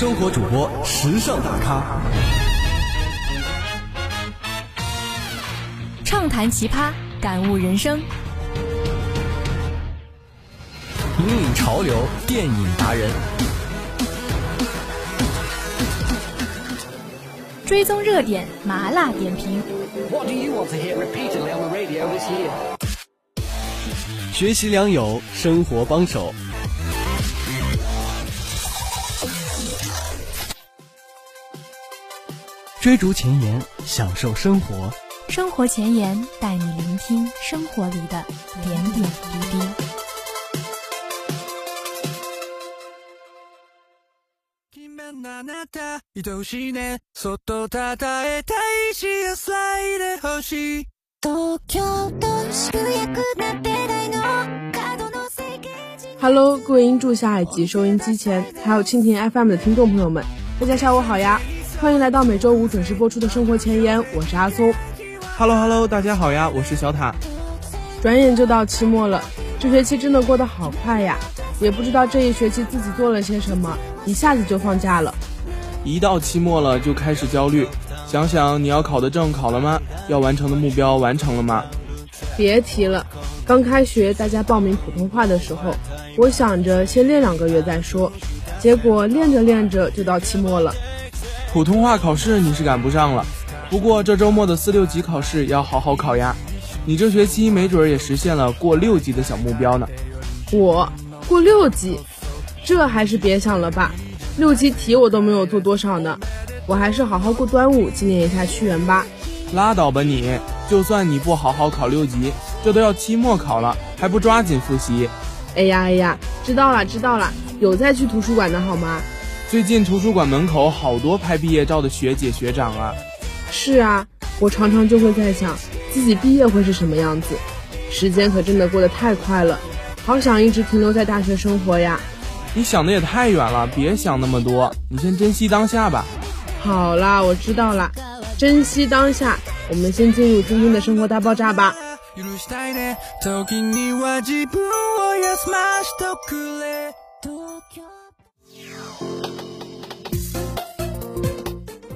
生活主播，时尚大咖，畅谈奇葩，感悟人生，引领潮流，电影达人，追踪热点，麻辣点评。学习良友，生活帮手。追逐前沿，享受生活。生活前沿带你聆听生活里的点点滴滴。Hello，各位音柱下以及收音机前，还有蜻蜓 FM 的听众朋友们，大家下午好呀！欢迎来到每周五准时播出的生活前沿，我是阿松。Hello Hello，大家好呀，我是小塔。转眼就到期末了，这学期真的过得好快呀！也不知道这一学期自己做了些什么，一下子就放假了。一到期末了就开始焦虑，想想你要考的证考了吗？要完成的目标完成了吗？别提了，刚开学大家报名普通话的时候，我想着先练两个月再说，结果练着练着就到期末了。普通话考试你是赶不上了，不过这周末的四六级考试要好好考呀。你这学期没准也实现了过六级的小目标呢。我过六级，这还是别想了吧。六级题我都没有做多少呢，我还是好好过端午纪念一下屈原吧。拉倒吧你，就算你不好好考六级，这都要期末考了，还不抓紧复习？哎呀哎呀，知道了知道了，有在去图书馆的好吗？最近图书馆门口好多拍毕业照的学姐学长啊！是啊，我常常就会在想，自己毕业会是什么样子。时间可真的过得太快了，好想一直停留在大学生活呀！你想的也太远了，别想那么多，你先珍惜当下吧。好啦，我知道啦，珍惜当下。我们先进入今天的生活大爆炸吧。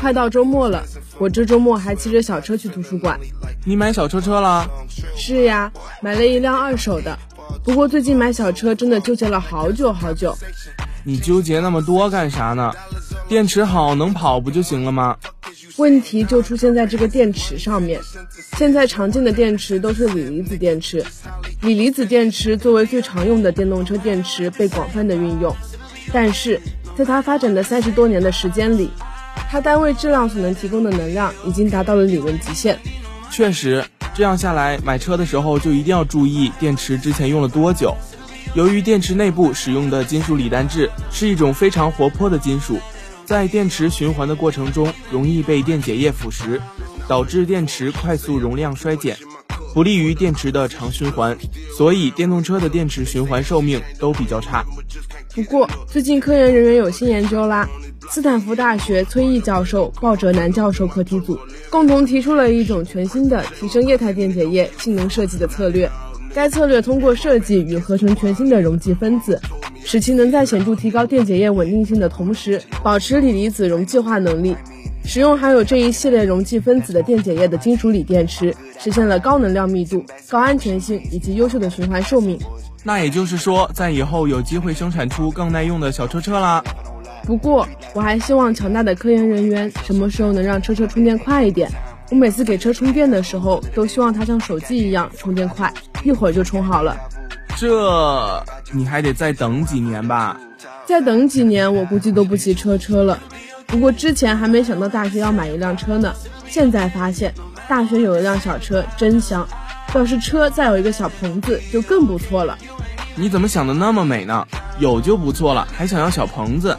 快到周末了，我这周末还骑着小车去图书馆。你买小车车了？是呀，买了一辆二手的。不过最近买小车真的纠结了好久好久。你纠结那么多干啥呢？电池好能跑不就行了吗？问题就出现在这个电池上面。现在常见的电池都是锂离子电池，锂离子电池作为最常用的电动车电池被广泛的运用，但是。在它发展的三十多年的时间里，它单位质量所能提供的能量已经达到了理论极限。确实，这样下来，买车的时候就一定要注意电池之前用了多久。由于电池内部使用的金属锂单质是一种非常活泼的金属，在电池循环的过程中容易被电解液腐蚀，导致电池快速容量衰减，不利于电池的长循环，所以电动车的电池循环寿命都比较差。不过，最近科研人员有新研究啦。斯坦福大学崔毅教授、鲍哲南教授课题组共同提出了一种全新的提升液态电解液性能设计的策略。该策略通过设计与合成全新的溶剂分子，使其能在显著提高电解液稳定性的同时，保持锂离子溶剂化能力。使用含有这一系列溶剂分子的电解液的金属锂电池，实现了高能量密度、高安全性以及优秀的循环寿命。那也就是说，在以后有机会生产出更耐用的小车车啦。不过，我还希望强大的科研人员什么时候能让车车充电快一点？我每次给车充电的时候，都希望它像手机一样充电快，一会儿就充好了。这你还得再等几年吧？再等几年，我估计都不骑车车了。不过之前还没想到大学要买一辆车呢，现在发现大学有一辆小车，真香。要是车再有一个小棚子就更不错了。你怎么想的那么美呢？有就不错了，还想要小棚子。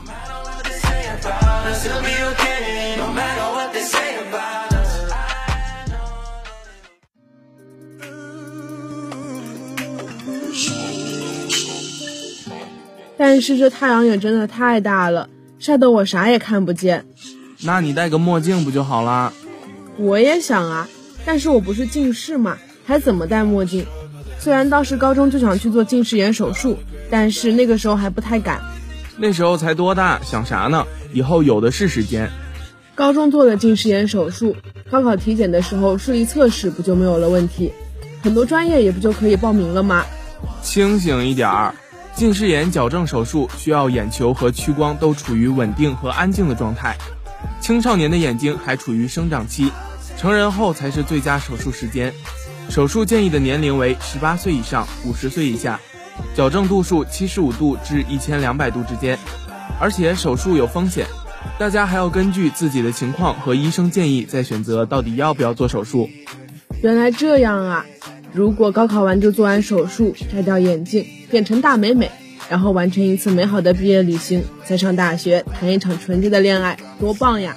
但是这太阳也真的太大了。晒得我啥也看不见。那你戴个墨镜不就好啦？我也想啊，但是我不是近视嘛，还怎么戴墨镜？虽然当时高中就想去做近视眼手术，但是那个时候还不太敢。那时候才多大，想啥呢？以后有的是时间。高中做了近视眼手术，高考体检的时候视力测试不就没有了问题？很多专业也不就可以报名了吗？清醒一点儿，近视眼矫正手术需要眼球和屈光都处于稳定和安静的状态。青少年的眼睛还处于生长期，成人后才是最佳手术时间。手术建议的年龄为十八岁以上，五十岁以下，矫正度数七十五度至一千两百度之间，而且手术有风险，大家还要根据自己的情况和医生建议再选择到底要不要做手术。原来这样啊！如果高考完就做完手术，摘掉眼镜，变成大美美，然后完成一次美好的毕业旅行，再上大学谈一场纯洁的恋爱，多棒呀！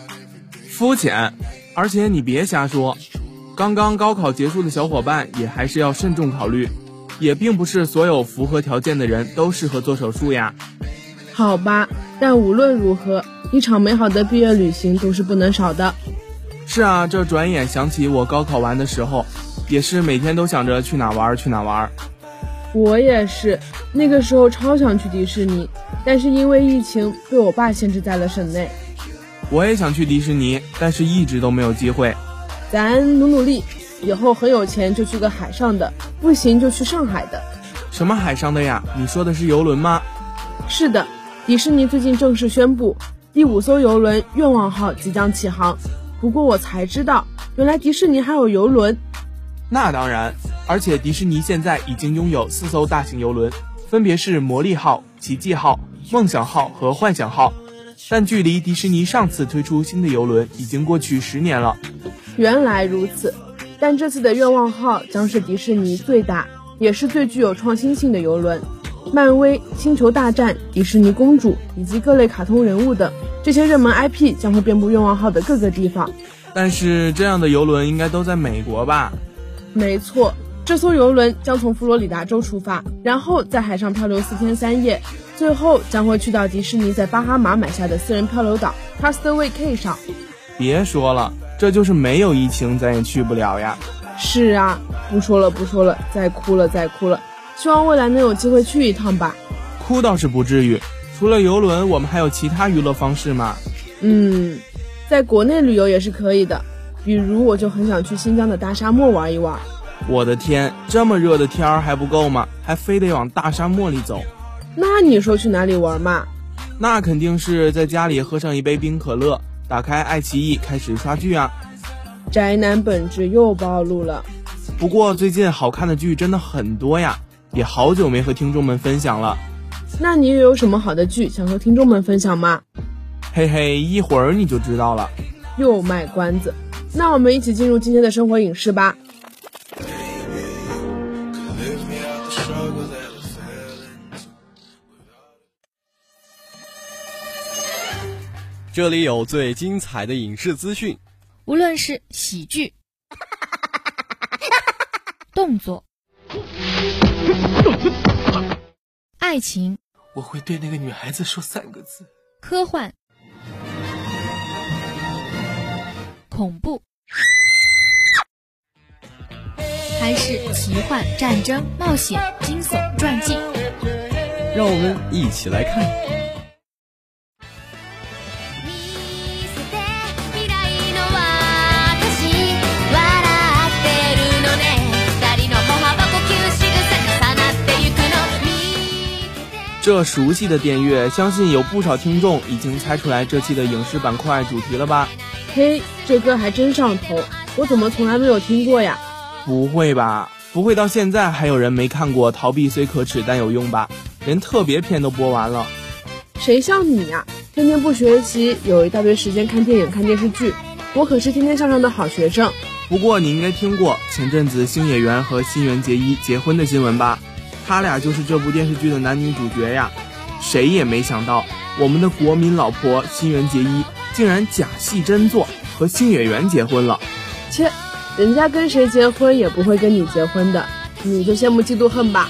肤浅，而且你别瞎说。刚刚高考结束的小伙伴也还是要慎重考虑，也并不是所有符合条件的人都适合做手术呀。好吧，但无论如何，一场美好的毕业旅行都是不能少的。是啊，这转眼想起我高考完的时候，也是每天都想着去哪玩去哪玩。我也是，那个时候超想去迪士尼，但是因为疫情被我爸限制在了省内。我也想去迪士尼，但是一直都没有机会。咱努努力，以后很有钱就去个海上的，不行就去上海的。什么海上的呀？你说的是游轮吗？是的，迪士尼最近正式宣布，第五艘游轮愿望号即将起航。不过我才知道，原来迪士尼还有游轮。那当然，而且迪士尼现在已经拥有四艘大型游轮，分别是魔力号、奇迹号、梦想号和幻想号。但距离迪士尼上次推出新的游轮已经过去十年了。原来如此，但这次的愿望号将是迪士尼最大，也是最具有创新性的游轮。漫威、星球大战、迪士尼公主以及各类卡通人物等这些热门 IP 将会遍布愿望号的各个地方。但是这样的游轮应该都在美国吧？没错，这艘游轮将从佛罗里达州出发，然后在海上漂流四天三夜，最后将会去到迪士尼在巴哈马买下的私人漂流岛 Castaway K 上。别说了。这就是没有疫情，咱也去不了呀。是啊，不说了，不说了，再哭了，再哭了。希望未来能有机会去一趟吧。哭倒是不至于，除了游轮，我们还有其他娱乐方式吗？嗯，在国内旅游也是可以的。比如，我就很想去新疆的大沙漠玩一玩。我的天，这么热的天儿还不够吗？还非得往大沙漠里走？那你说去哪里玩嘛？那肯定是在家里喝上一杯冰可乐。打开爱奇艺开始刷剧啊，宅男本质又暴露了。不过最近好看的剧真的很多呀，也好久没和听众们分享了。那你又有什么好的剧想和听众们分享吗？嘿嘿，一会儿你就知道了。又卖关子，那我们一起进入今天的生活影视吧。这里有最精彩的影视资讯，无论是喜剧、动作、爱情，我会对那个女孩子说三个字：科幻、恐怖，还是奇幻、战争、冒险、惊悚、传记，让我们一起来看。这熟悉的电乐，相信有不少听众已经猜出来这期的影视板块主题了吧？嘿，这歌还真上头，我怎么从来没有听过呀？不会吧？不会到现在还有人没看过《逃避虽可耻但有用》吧？连特别篇都播完了。谁像你呀？天天不学习，有一大堆时间看电影、看电视剧。我可是天天向上的好学生。不过你应该听过前阵子星野源和新垣结衣结婚的新闻吧？他俩就是这部电视剧的男女主角呀，谁也没想到，我们的国民老婆新垣结衣竟然假戏真做，和星野源结婚了。切，人家跟谁结婚也不会跟你结婚的，你就羡慕嫉妒恨吧。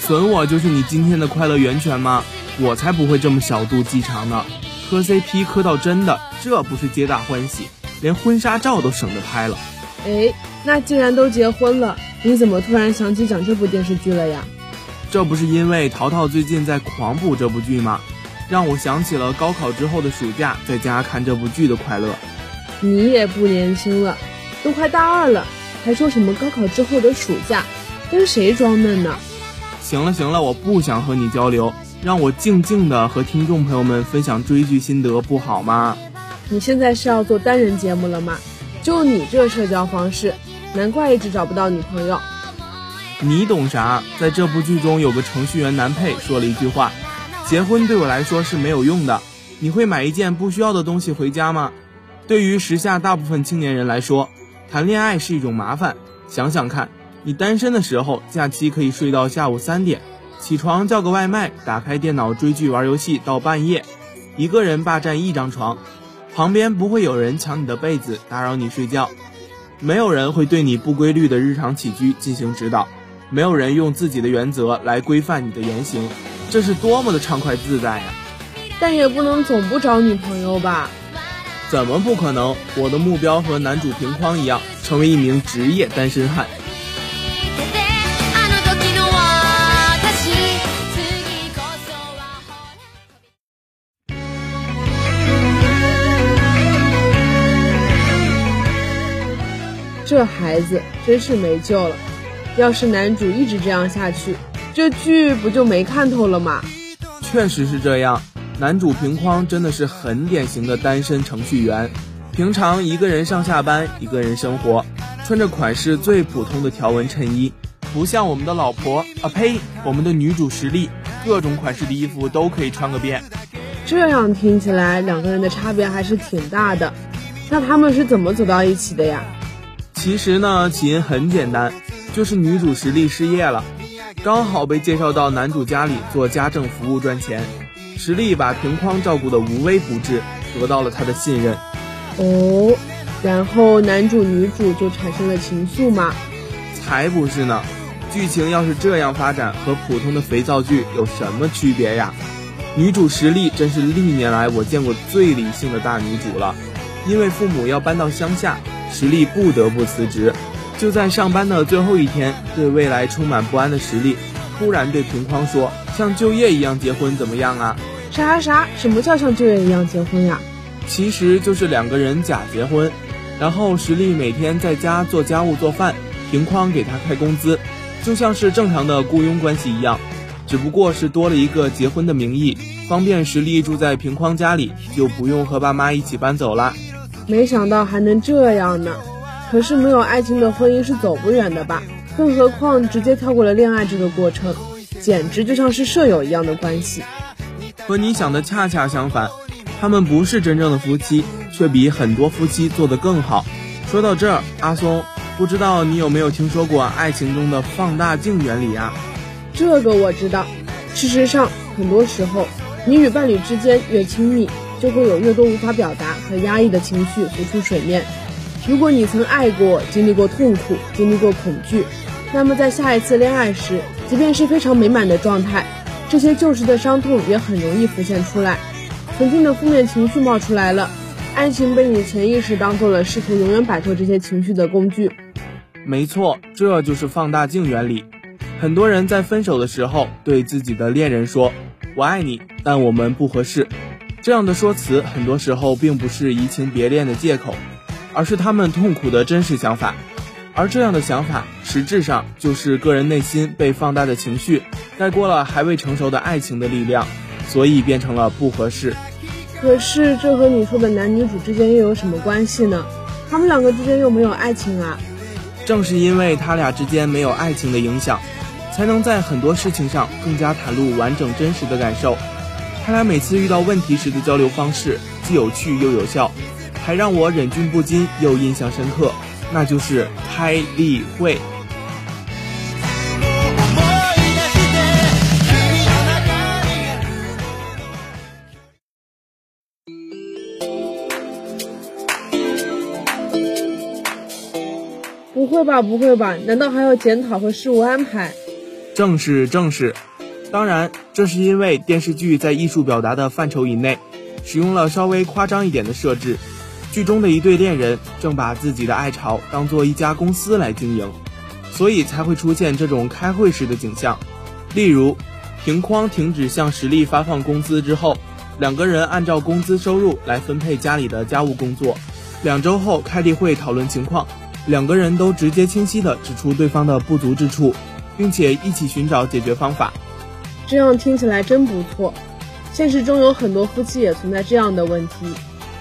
损我就是你今天的快乐源泉吗？我才不会这么小肚鸡肠呢！磕 CP 磕到真的，这不是皆大欢喜，连婚纱照都省得拍了。哎，那既然都结婚了，你怎么突然想起讲这部电视剧了呀？这不是因为淘淘最近在狂补这部剧吗？让我想起了高考之后的暑假，在家看这部剧的快乐。你也不年轻了，都快大二了，还说什么高考之后的暑假，跟谁装嫩呢？行了行了，我不想和你交流，让我静静的和听众朋友们分享追剧心得，不好吗？你现在是要做单人节目了吗？就你这社交方式，难怪一直找不到女朋友。你懂啥？在这部剧中，有个程序员男配说了一句话。结婚对我来说是没有用的。你会买一件不需要的东西回家吗？对于时下大部分青年人来说，谈恋爱是一种麻烦。想想看，你单身的时候，假期可以睡到下午三点，起床叫个外卖，打开电脑追剧玩游戏到半夜，一个人霸占一张床，旁边不会有人抢你的被子打扰你睡觉，没有人会对你不规律的日常起居进行指导，没有人用自己的原则来规范你的言行。这是多么的畅快自在呀！但也不能总不找女朋友吧？怎么不可能？我的目标和男主平匡一样，成为一名职业单身汉。这孩子真是没救了！要是男主一直这样下去，这剧不就没看头了吗？确实是这样，男主平匡真的是很典型的单身程序员，平常一个人上下班，一个人生活，穿着款式最普通的条纹衬衣，不像我们的老婆啊呸，我们的女主实力，各种款式的衣服都可以穿个遍。这样听起来，两个人的差别还是挺大的。那他们是怎么走到一起的呀？其实呢，起因很简单，就是女主实力失业了。刚好被介绍到男主家里做家政服务赚钱，实力把平匡照顾得无微不至，得到了他的信任。哦，然后男主女主就产生了情愫吗？才不是呢！剧情要是这样发展，和普通的肥皂剧有什么区别呀？女主实力真是历年来我见过最理性的大女主了，因为父母要搬到乡下，实力不得不辞职。就在上班的最后一天，对未来充满不安的实力，突然对平匡说：“像就业一样结婚怎么样啊？”啥啥啥？什么叫像就业一样结婚呀？其实就是两个人假结婚，然后实力每天在家做家务做饭，平匡给他开工资，就像是正常的雇佣关系一样，只不过是多了一个结婚的名义，方便实力住在平匡家里，就不用和爸妈一起搬走了。没想到还能这样呢。可是没有爱情的婚姻是走不远的吧？更何况直接跳过了恋爱这个过程，简直就像是舍友一样的关系。和你想的恰恰相反，他们不是真正的夫妻，却比很多夫妻做得更好。说到这儿，阿松，不知道你有没有听说过爱情中的放大镜原理啊？这个我知道。事实上，很多时候，你与伴侣之间越亲密，就会有越多无法表达和压抑的情绪浮出水面。如果你曾爱过，经历过痛苦，经历过恐惧，那么在下一次恋爱时，即便是非常美满的状态，这些旧时的伤痛也很容易浮现出来，曾经的负面情绪冒出来了，爱情被你潜意识当做了试图永远摆脱这些情绪的工具。没错，这就是放大镜原理。很多人在分手的时候对自己的恋人说：“我爱你，但我们不合适。”这样的说辞，很多时候并不是移情别恋的借口。而是他们痛苦的真实想法，而这样的想法实质上就是个人内心被放大的情绪盖过了还未成熟的爱情的力量，所以变成了不合适。可是这和你说的男女主之间又有什么关系呢？他们两个之间又没有爱情啊！正是因为他俩之间没有爱情的影响，才能在很多事情上更加袒露完整真实的感受。他俩每次遇到问题时的交流方式既有趣又有效。还让我忍俊不禁又印象深刻，那就是开例会。不会吧，不会吧？难道还要检讨和事务安排？正是正是，当然这是因为电视剧在艺术表达的范畴以内，使用了稍微夸张一点的设置。剧中的一对恋人正把自己的爱巢当做一家公司来经营，所以才会出现这种开会式的景象。例如，平匡停止向实力发放工资之后，两个人按照工资收入来分配家里的家务工作。两周后开例会讨论情况，两个人都直接清晰地指出对方的不足之处，并且一起寻找解决方法。这样听起来真不错。现实中有很多夫妻也存在这样的问题。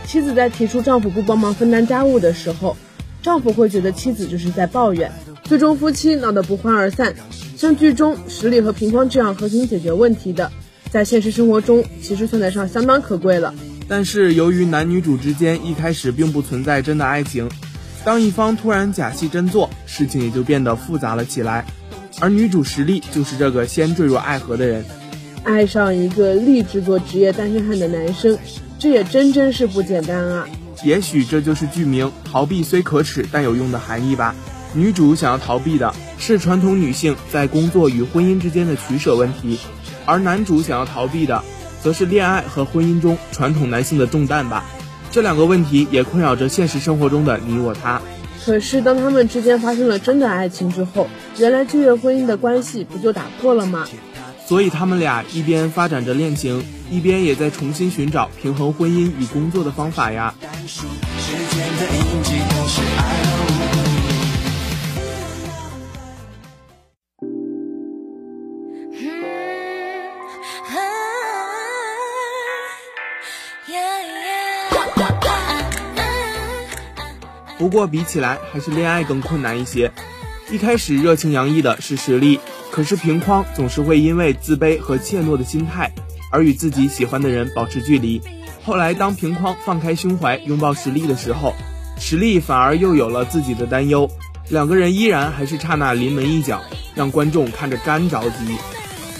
妻子在提出丈夫不帮忙分担家务的时候，丈夫会觉得妻子就是在抱怨，最终夫妻闹得不欢而散。像剧中实力和平方这样和平解决问题的，在现实生活中其实算得上相当可贵了。但是由于男女主之间一开始并不存在真的爱情，当一方突然假戏真做，事情也就变得复杂了起来。而女主实力就是这个先坠入爱河的人，爱上一个立志做职业单身汉的男生。这也真真是不简单啊！也许这就是剧名“逃避虽可耻但有用”的含义吧。女主想要逃避的是传统女性在工作与婚姻之间的取舍问题，而男主想要逃避的，则是恋爱和婚姻中传统男性的重担吧。这两个问题也困扰着现实生活中的你我他。可是当他们之间发生了真的爱情之后，原来这月婚姻的关系不就打破了吗？所以他们俩一边发展着恋情，一边也在重新寻找平衡婚姻与工作的方法呀。不过比起来，还是恋爱更困难一些。一开始热情洋溢的是实力。可是平匡总是会因为自卑和怯懦的心态而与自己喜欢的人保持距离。后来，当平匡放开胸怀拥抱实力的时候，实力反而又有了自己的担忧。两个人依然还是刹那临门一脚，让观众看着干着急。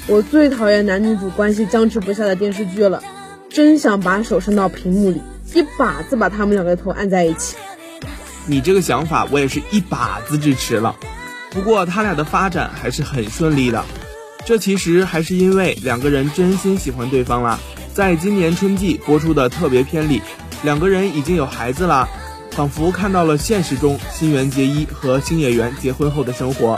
我最讨厌男女主关系僵持不下的电视剧了，真想把手伸到屏幕里，一把子把他们两个头按在一起。你这个想法，我也是一把子支持了。不过他俩的发展还是很顺利的，这其实还是因为两个人真心喜欢对方啦。在今年春季播出的特别片里，两个人已经有孩子了，仿佛看到了现实中新垣结衣和星野源结婚后的生活。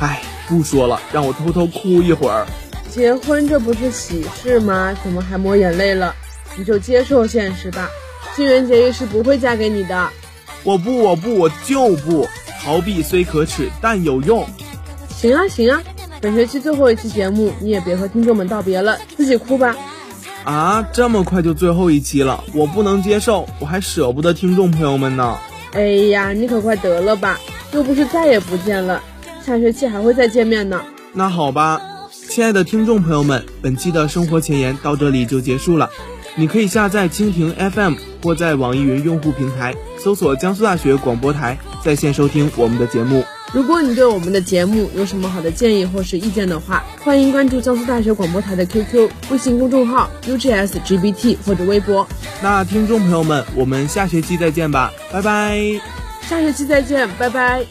唉，不说了，让我偷偷哭一会儿。结婚这不是喜事吗？怎么还抹眼泪了？你就接受现实吧，新垣结衣是不会嫁给你的。我不，我不，我就不。逃避虽可耻，但有用。行啊行啊，本学期最后一期节目，你也别和听众们道别了，自己哭吧。啊，这么快就最后一期了，我不能接受，我还舍不得听众朋友们呢。哎呀，你可快得了吧，又不是再也不见了，下学期还会再见面呢。那好吧，亲爱的听众朋友们，本期的生活前沿到这里就结束了。你可以下载蜻蜓 FM 或在网易云用户平台搜索江苏大学广播台在线收听我们的节目。如果你对我们的节目有什么好的建议或是意见的话，欢迎关注江苏大学广播台的 QQ、微信公众号 UGSGBT 或者微博。那听众朋友们，我们下学期再见吧，拜拜。下学期再见，拜拜。